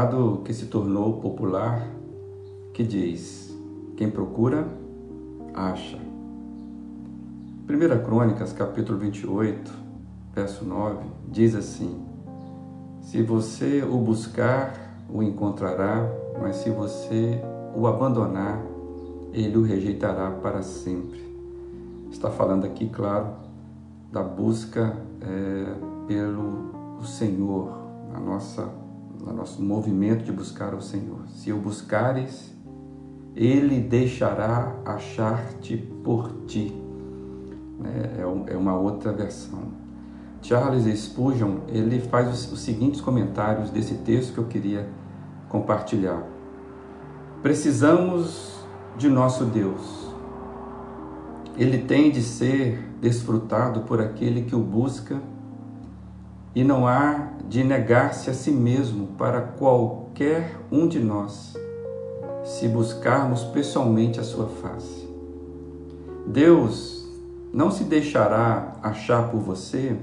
ditado que se tornou popular que diz: Quem procura, acha. 1 Crônicas, capítulo 28, verso 9, diz assim: Se você o buscar, o encontrará, mas se você o abandonar, ele o rejeitará para sempre. Está falando aqui, claro, da busca é, pelo Senhor, a nossa, no nosso movimento de buscar o Senhor. Se o buscares, ele deixará achar-te por ti. É, é, é uma outra versão. Charles Spurgeon ele faz os, os seguintes comentários desse texto que eu queria compartilhar. Precisamos de nosso Deus. Ele tem de ser desfrutado por aquele que o busca e não há de negar-se a si mesmo para qualquer um de nós, se buscarmos pessoalmente a sua face. Deus não se deixará achar por você,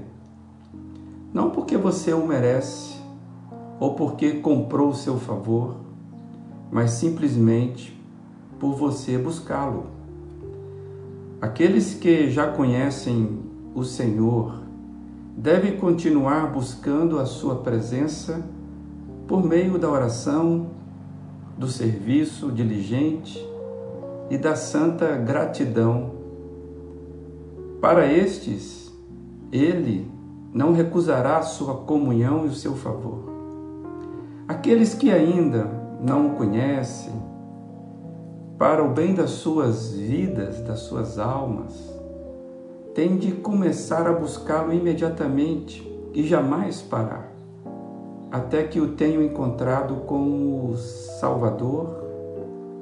não porque você o merece ou porque comprou o seu favor, mas simplesmente por você buscá-lo. Aqueles que já conhecem o Senhor devem continuar buscando a sua presença por meio da oração, do serviço diligente e da santa gratidão. Para estes, ele não recusará a sua comunhão e o seu favor. Aqueles que ainda não o conhecem, para o bem das suas vidas, das suas almas, tem de começar a buscá-lo imediatamente e jamais parar, até que o tenham encontrado como Salvador,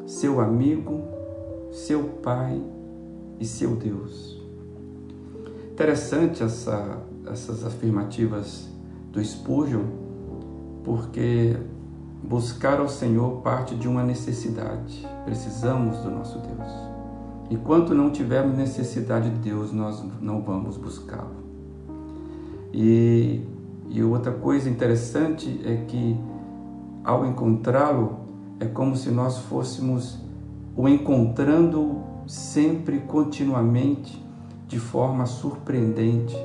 seu amigo, seu Pai e seu Deus. Interessante essa, essas afirmativas do Spurgeon, porque Buscar ao Senhor parte de uma necessidade. Precisamos do nosso Deus. Enquanto não tivermos necessidade de Deus, nós não vamos buscá-lo. E, e outra coisa interessante é que, ao encontrá-lo, é como se nós fôssemos o encontrando sempre, continuamente, de forma surpreendente.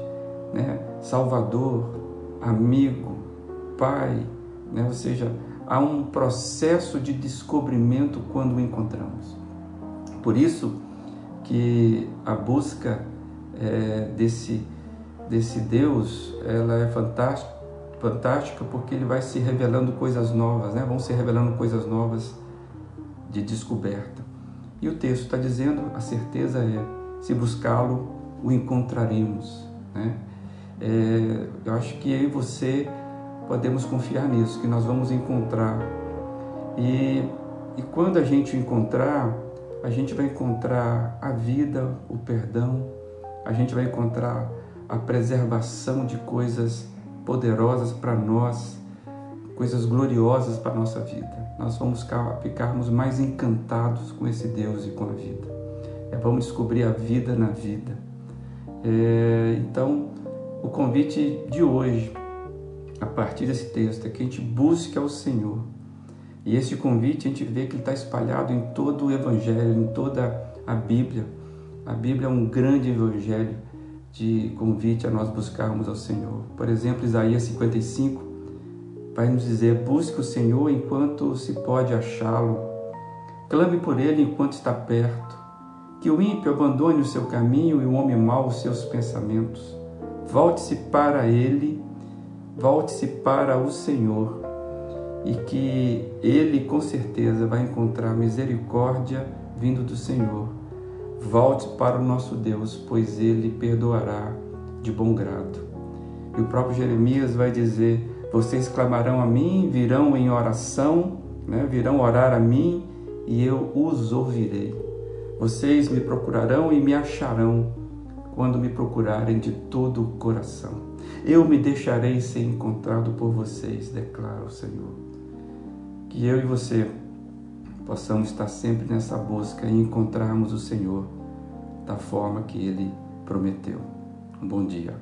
Né? Salvador, amigo, Pai, né? ou seja, há um processo de descobrimento quando o encontramos. Por isso que a busca é, desse, desse Deus ela é fantástica, fantástica porque ele vai se revelando coisas novas, né? vão se revelando coisas novas de descoberta. E o texto está dizendo, a certeza é, se buscá-lo, o encontraremos. Né? É, eu acho que eu e você podemos confiar nisso, que nós vamos encontrar. E, e quando a gente encontrar, a gente vai encontrar a vida, o perdão, a gente vai encontrar a preservação de coisas poderosas para nós, coisas gloriosas para a nossa vida. Nós vamos ficarmos mais encantados com esse Deus e com a vida. É, vamos descobrir a vida na vida. É, então, o convite de hoje a partir desse texto é que a gente busque ao Senhor. E esse convite a gente vê que está espalhado em todo o Evangelho, em toda a Bíblia. A Bíblia é um grande evangelho de convite a nós buscarmos ao Senhor. Por exemplo, Isaías 55 vai nos dizer: busque o Senhor enquanto se pode achá-lo, clame por ele enquanto está perto. Que o ímpio abandone o seu caminho e o homem mau os seus pensamentos. Volte-se para ele volte-se para o Senhor e que Ele com certeza vai encontrar misericórdia vindo do Senhor. Volte para o nosso Deus, pois Ele perdoará de bom grado. E o próprio Jeremias vai dizer: Vocês clamarão a mim, virão em oração, né? virão orar a mim e eu os ouvirei. Vocês me procurarão e me acharão quando me procurarem de todo o coração. Eu me deixarei ser encontrado por vocês, declara o Senhor. Que eu e você possamos estar sempre nessa busca e encontrarmos o Senhor da forma que Ele prometeu. Um bom dia.